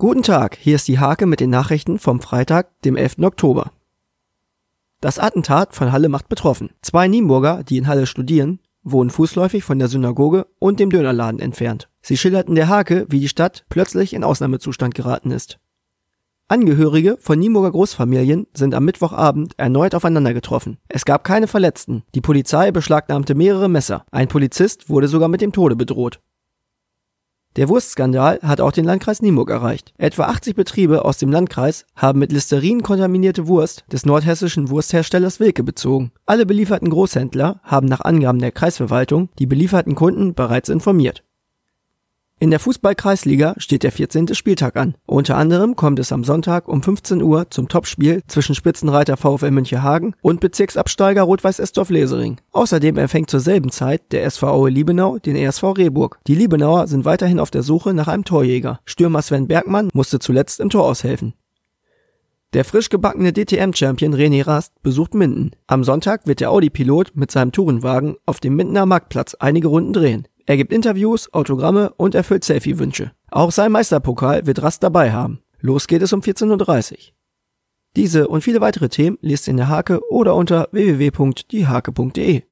Guten Tag, hier ist die Hake mit den Nachrichten vom Freitag, dem 11. Oktober. Das Attentat von Halle macht betroffen. Zwei Nienburger, die in Halle studieren, wohnen fußläufig von der Synagoge und dem Dönerladen entfernt. Sie schilderten der Hake, wie die Stadt plötzlich in Ausnahmezustand geraten ist. Angehörige von Nienburger Großfamilien sind am Mittwochabend erneut aufeinander getroffen. Es gab keine Verletzten. Die Polizei beschlagnahmte mehrere Messer. Ein Polizist wurde sogar mit dem Tode bedroht. Der Wurstskandal hat auch den Landkreis Nienburg erreicht. Etwa 80 Betriebe aus dem Landkreis haben mit Listerin kontaminierte Wurst des nordhessischen Wurstherstellers Wilke bezogen. Alle belieferten Großhändler haben nach Angaben der Kreisverwaltung die belieferten Kunden bereits informiert. In der Fußball-Kreisliga steht der 14. Spieltag an. Unter anderem kommt es am Sonntag um 15 Uhr zum Topspiel zwischen Spitzenreiter VfL Münchehagen und Bezirksabsteiger Rot-Weiß Estorf Lesering. Außerdem empfängt zur selben Zeit der SVO Liebenau den ESV Rehburg. Die Liebenauer sind weiterhin auf der Suche nach einem Torjäger. Stürmer Sven Bergmann musste zuletzt im Tor aushelfen. Der frisch gebackene DTM-Champion René Rast besucht Minden. Am Sonntag wird der Audi-Pilot mit seinem Tourenwagen auf dem Mindener Marktplatz einige Runden drehen. Er gibt Interviews, Autogramme und erfüllt Selfie-Wünsche. Auch sein Meisterpokal wird Rast dabei haben. Los geht es um 14.30 Uhr. Diese und viele weitere Themen liest in der Hake oder unter www.diehake.de.